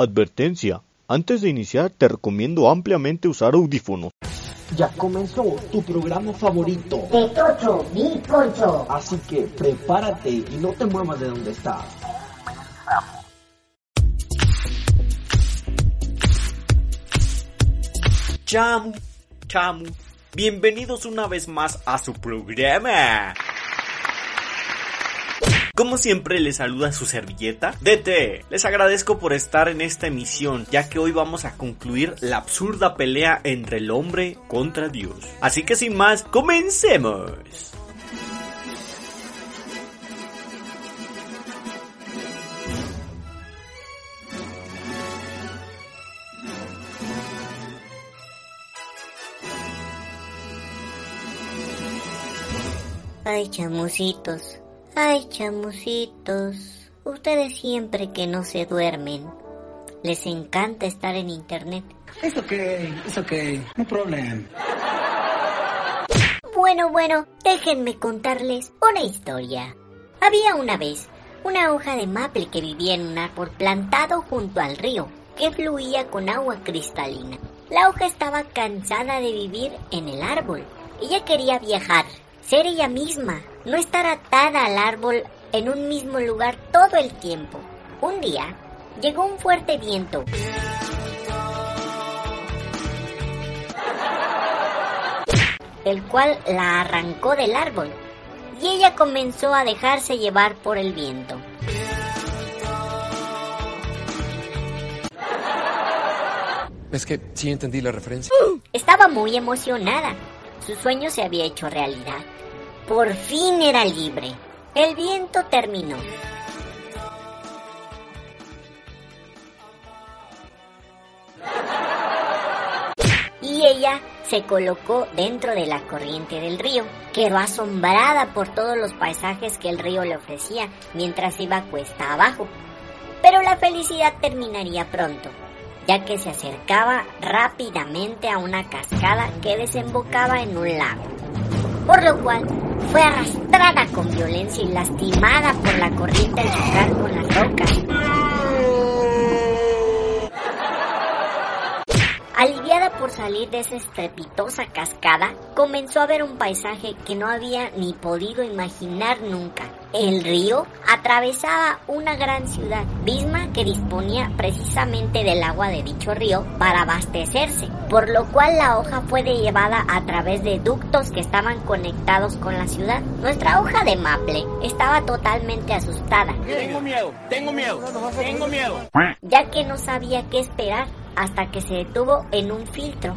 Advertencia. Antes de iniciar te recomiendo ampliamente usar audífonos. Ya comenzó tu programa favorito. De Tocho, Concho. Así que prepárate y no te muevas de donde estás. Chamu, chamu, bienvenidos una vez más a su programa. Como siempre les saluda su servilleta DT. Les agradezco por estar en esta emisión, ya que hoy vamos a concluir la absurda pelea entre el hombre contra Dios. Así que sin más, comencemos. Ay, chamucitos. Ay, chamucitos. Ustedes siempre que no se duermen. Les encanta estar en internet. Es ok, es ok, no problema. Bueno, bueno, déjenme contarles una historia. Había una vez una hoja de maple que vivía en un árbol plantado junto al río, que fluía con agua cristalina. La hoja estaba cansada de vivir en el árbol. Ella quería viajar, ser ella misma, no estar atada al árbol en un mismo lugar todo el tiempo. Un día llegó un fuerte viento. el cual la arrancó del árbol y ella comenzó a dejarse llevar por el viento. Es que sí entendí la referencia. Estaba muy emocionada. Su sueño se había hecho realidad. Por fin era libre. El viento terminó. Y ella se colocó dentro de la corriente del río. Quedó asombrada por todos los paisajes que el río le ofrecía mientras iba cuesta abajo. Pero la felicidad terminaría pronto, ya que se acercaba rápidamente a una cascada que desembocaba en un lago. Por lo cual fue arrastrada con violencia y lastimada por la corriente al chocar con las rocas. Aliviada por salir de esa estrepitosa cascada, comenzó a ver un paisaje que no había ni podido imaginar nunca. El río atravesaba una gran ciudad, Bisma que disponía precisamente del agua de dicho río para abastecerse, por lo cual la hoja fue llevada a través de ductos que estaban conectados con la ciudad. Nuestra hoja de maple estaba totalmente asustada. Tengo miedo, tengo miedo, tengo miedo. Ya que no sabía qué esperar hasta que se detuvo en un filtro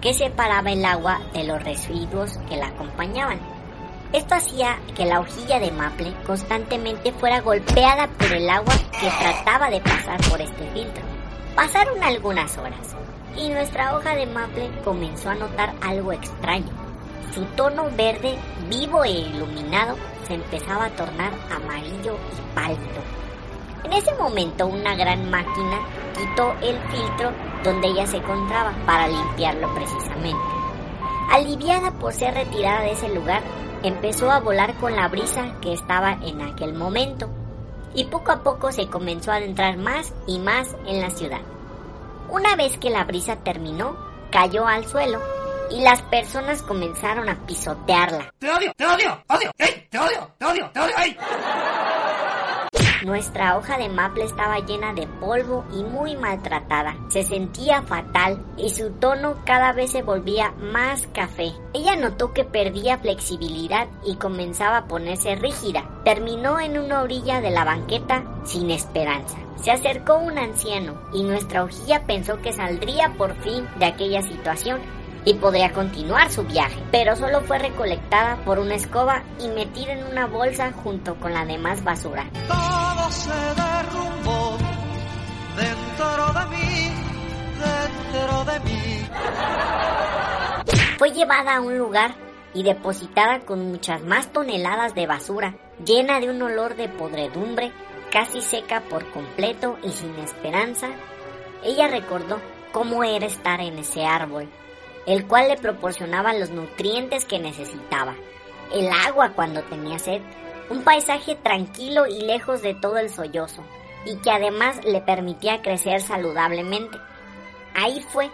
que separaba el agua de los residuos que la acompañaban. Esto hacía que la hojilla de maple constantemente fuera golpeada por el agua que trataba de pasar por este filtro. Pasaron algunas horas y nuestra hoja de maple comenzó a notar algo extraño. Su tono verde, vivo e iluminado, se empezaba a tornar amarillo y pálido. En ese momento una gran máquina quitó el filtro donde ella se encontraba para limpiarlo precisamente. Aliviada por ser retirada de ese lugar, empezó a volar con la brisa que estaba en aquel momento y poco a poco se comenzó a adentrar más y más en la ciudad. Una vez que la brisa terminó, cayó al suelo y las personas comenzaron a pisotearla. Te odio, te odio, odio, ¡Ey! te odio, te odio, te odio, ¡Ey! Nuestra hoja de maple estaba llena de polvo y muy maltratada. Se sentía fatal y su tono cada vez se volvía más café. Ella notó que perdía flexibilidad y comenzaba a ponerse rígida. Terminó en una orilla de la banqueta sin esperanza. Se acercó un anciano y nuestra hojilla pensó que saldría por fin de aquella situación y podría continuar su viaje, pero solo fue recolectada por una escoba y metida en una bolsa junto con la demás basura. Se derrumbó dentro de mí, dentro de mí. Fue llevada a un lugar y depositada con muchas más toneladas de basura, llena de un olor de podredumbre, casi seca por completo y sin esperanza. Ella recordó cómo era estar en ese árbol, el cual le proporcionaba los nutrientes que necesitaba, el agua cuando tenía sed, un paisaje tranquilo y lejos de todo el sollozo. y que además le permitía crecer saludablemente. Ahí fue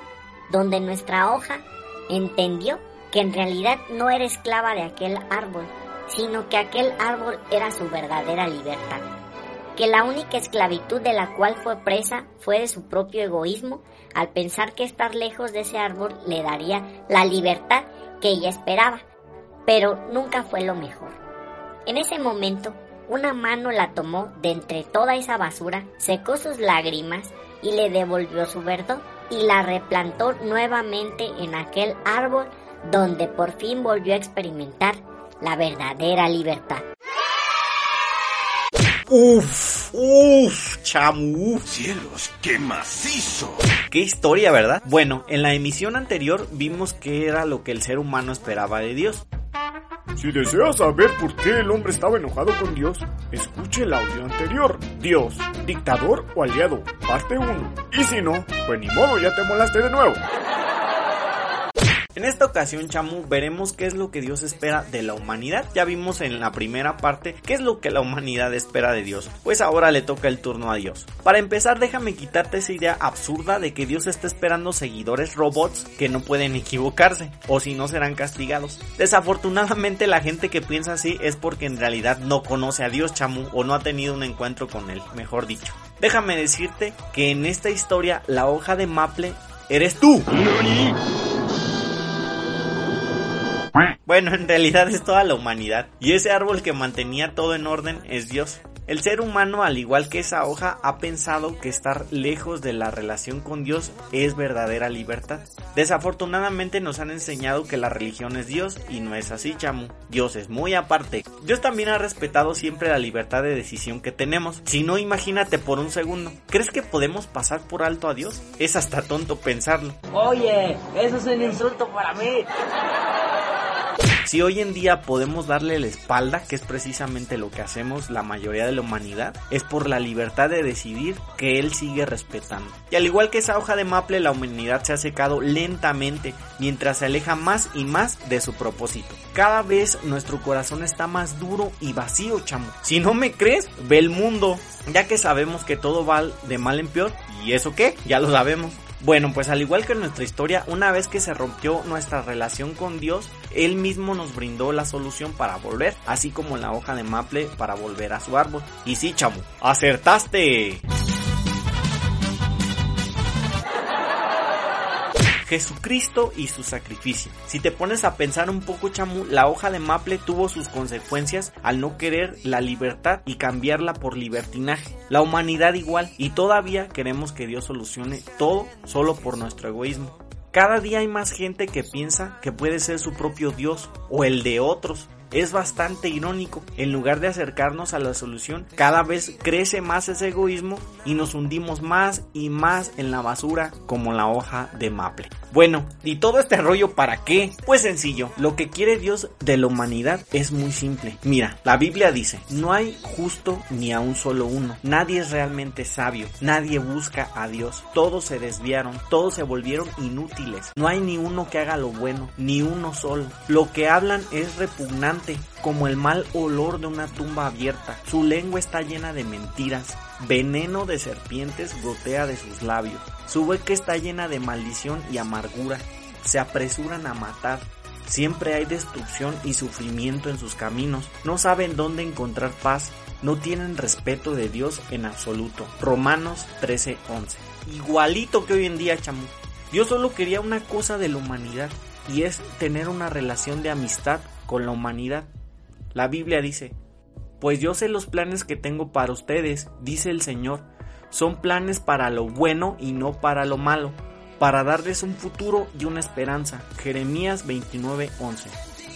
donde nuestra hoja entendió que en realidad no era esclava de aquel árbol, sino que aquel árbol era su verdadera libertad, que la única esclavitud de la cual fue presa fue de su propio egoísmo al pensar que estar lejos de ese árbol le daría la libertad que ella esperaba, pero nunca fue lo mejor. En ese momento, una mano la tomó de entre toda esa basura, secó sus lágrimas y le devolvió su verdor y la replantó nuevamente en aquel árbol donde por fin volvió a experimentar la verdadera libertad. Uf, uf, chamu. Cielos, qué macizo. Qué historia, ¿verdad? Bueno, en la emisión anterior vimos qué era lo que el ser humano esperaba de Dios. Si desea saber por qué el hombre estaba enojado con Dios, escuche el audio anterior. Dios, dictador o aliado, parte 1. Y si no, pues ni modo, ya te molaste de nuevo. En esta ocasión, Chamu, veremos qué es lo que Dios espera de la humanidad. Ya vimos en la primera parte qué es lo que la humanidad espera de Dios. Pues ahora le toca el turno a Dios. Para empezar, déjame quitarte esa idea absurda de que Dios está esperando seguidores robots que no pueden equivocarse, o si no serán castigados. Desafortunadamente, la gente que piensa así es porque en realidad no conoce a Dios, Chamu, o no ha tenido un encuentro con él, mejor dicho. Déjame decirte que en esta historia la hoja de maple eres tú. Bueno, en realidad es toda la humanidad. Y ese árbol que mantenía todo en orden es Dios. El ser humano, al igual que esa hoja, ha pensado que estar lejos de la relación con Dios es verdadera libertad. Desafortunadamente nos han enseñado que la religión es Dios y no es así, chamu. Dios es muy aparte. Dios también ha respetado siempre la libertad de decisión que tenemos. Si no, imagínate por un segundo. ¿Crees que podemos pasar por alto a Dios? Es hasta tonto pensarlo. Oye, eso es un insulto para mí. Si hoy en día podemos darle la espalda, que es precisamente lo que hacemos la mayoría de la humanidad, es por la libertad de decidir que Él sigue respetando. Y al igual que esa hoja de maple, la humanidad se ha secado lentamente mientras se aleja más y más de su propósito. Cada vez nuestro corazón está más duro y vacío, chamo. Si no me crees, ve el mundo, ya que sabemos que todo va de mal en peor. ¿Y eso qué? Ya lo sabemos. Bueno, pues al igual que en nuestra historia, una vez que se rompió nuestra relación con Dios, Él mismo nos brindó la solución para volver, así como la hoja de maple para volver a su árbol. Y sí, chamo, acertaste. Jesucristo y su sacrificio. Si te pones a pensar un poco, chamu, la hoja de maple tuvo sus consecuencias al no querer la libertad y cambiarla por libertinaje. La humanidad igual, y todavía queremos que Dios solucione todo solo por nuestro egoísmo. Cada día hay más gente que piensa que puede ser su propio Dios o el de otros. Es bastante irónico. En lugar de acercarnos a la solución, cada vez crece más ese egoísmo y nos hundimos más y más en la basura como la hoja de maple. Bueno, ¿y todo este rollo para qué? Pues sencillo, lo que quiere Dios de la humanidad es muy simple. Mira, la Biblia dice, no hay justo ni a un solo uno, nadie es realmente sabio, nadie busca a Dios, todos se desviaron, todos se volvieron inútiles, no hay ni uno que haga lo bueno, ni uno solo. Lo que hablan es repugnante, como el mal olor de una tumba abierta, su lengua está llena de mentiras, veneno de serpientes gotea de sus labios. Su boca está llena de maldición y amargura. Se apresuran a matar. Siempre hay destrucción y sufrimiento en sus caminos. No saben dónde encontrar paz. No tienen respeto de Dios en absoluto. Romanos 13:11. Igualito que hoy en día, chamu. Dios solo quería una cosa de la humanidad y es tener una relación de amistad con la humanidad. La Biblia dice, pues yo sé los planes que tengo para ustedes, dice el Señor. Son planes para lo bueno y no para lo malo, para darles un futuro y una esperanza. Jeremías 29:11.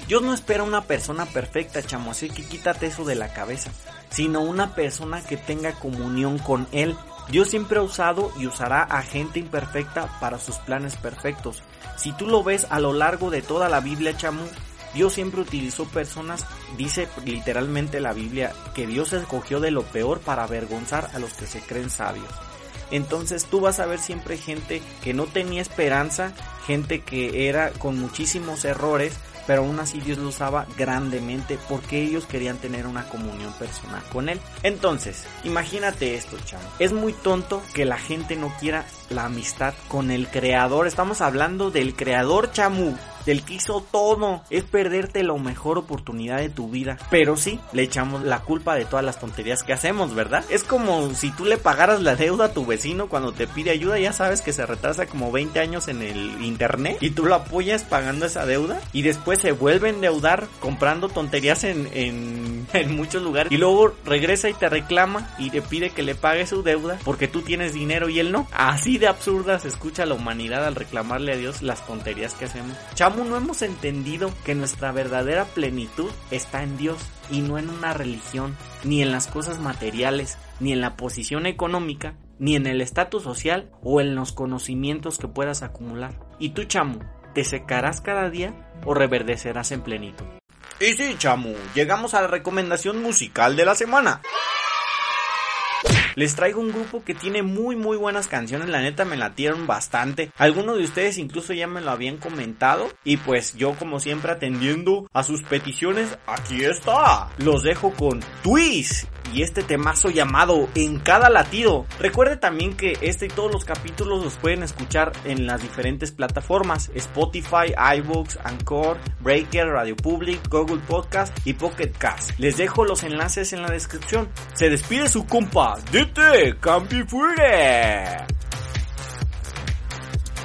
Dios no espera una persona perfecta, chamo, así que quítate eso de la cabeza, sino una persona que tenga comunión con Él. Dios siempre ha usado y usará a gente imperfecta para sus planes perfectos. Si tú lo ves a lo largo de toda la Biblia, chamo, Dios siempre utilizó personas, dice literalmente la Biblia, que Dios escogió de lo peor para avergonzar a los que se creen sabios. Entonces tú vas a ver siempre gente que no tenía esperanza, gente que era con muchísimos errores, pero aún así Dios lo usaba grandemente porque ellos querían tener una comunión personal con Él. Entonces, imagínate esto, chamo. Es muy tonto que la gente no quiera la amistad con el creador. Estamos hablando del creador, chamu del que hizo todo. Es perderte la mejor oportunidad de tu vida. Pero sí, le echamos la culpa de todas las tonterías que hacemos, ¿verdad? Es como si tú le pagaras la deuda a tu vecino cuando te pide ayuda, ya sabes que se retrasa como 20 años en el internet y tú lo apoyas pagando esa deuda y después se vuelve a endeudar comprando tonterías en, en, en muchos lugares y luego regresa y te reclama y te pide que le pague su deuda porque tú tienes dinero y él no. Así de absurda escucha la humanidad al reclamarle a Dios las tonterías que hacemos. Chamo, no hemos entendido que nuestra verdadera plenitud está en Dios y no en una religión, ni en las cosas materiales, ni en la posición económica, ni en el estatus social o en los conocimientos que puedas acumular. Y tú, chamo, ¿te secarás cada día o reverdecerás en plenitud? Y sí, chamo, llegamos a la recomendación musical de la semana. Les traigo un grupo que tiene muy muy buenas canciones, la neta me latieron bastante. Algunos de ustedes incluso ya me lo habían comentado y pues yo como siempre atendiendo a sus peticiones, aquí está. Los dejo con Twist y este temazo llamado En cada latido. Recuerde también que este y todos los capítulos los pueden escuchar en las diferentes plataformas Spotify, iVoox, Anchor, Breaker, Radio Public, Google Podcast y Pocket Cast. Les dejo los enlaces en la descripción. Se despide su compa, DT Campi Fuere.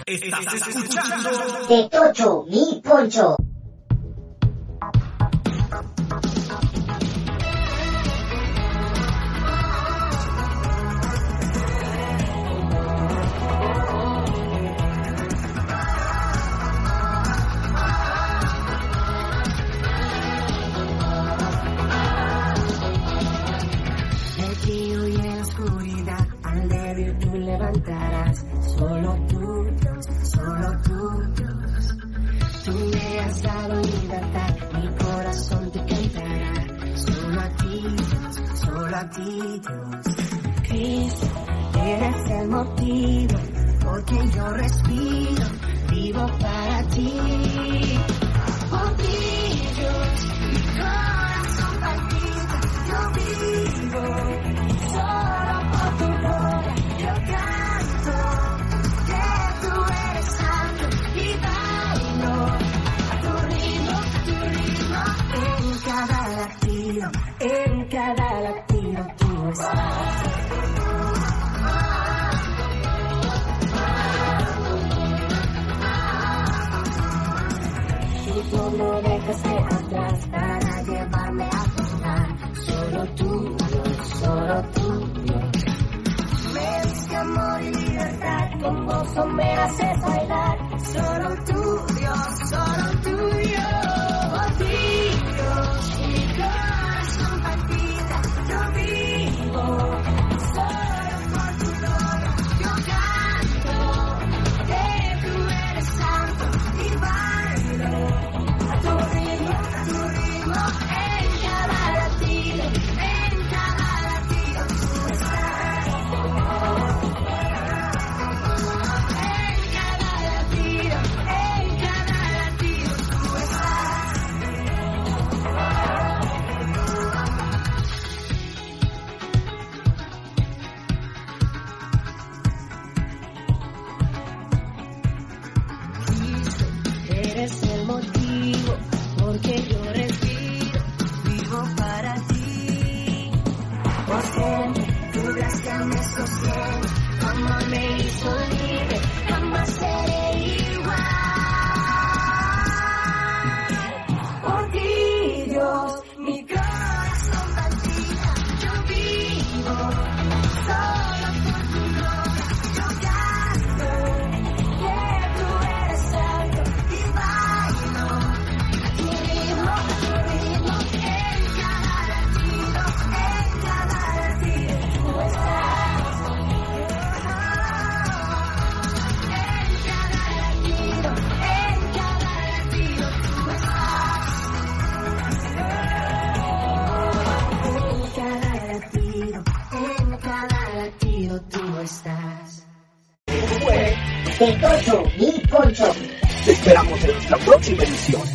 Estás escuchando De Tocho, mi poncho. Dios. Cristo, eres el motivo, porque yo respiro, vivo para ti. Dios, mi corazón palpita, yo vivo. Solo por tu gloria yo canto que tú eres santo y bailo a tu ritmo, tu ritmo. En cada latido, gozo me haces bailar. Solo tú, tu gracia me sostiene, tu amor me De Tocho, mi poncho. Te esperamos en nuestra próxima edición.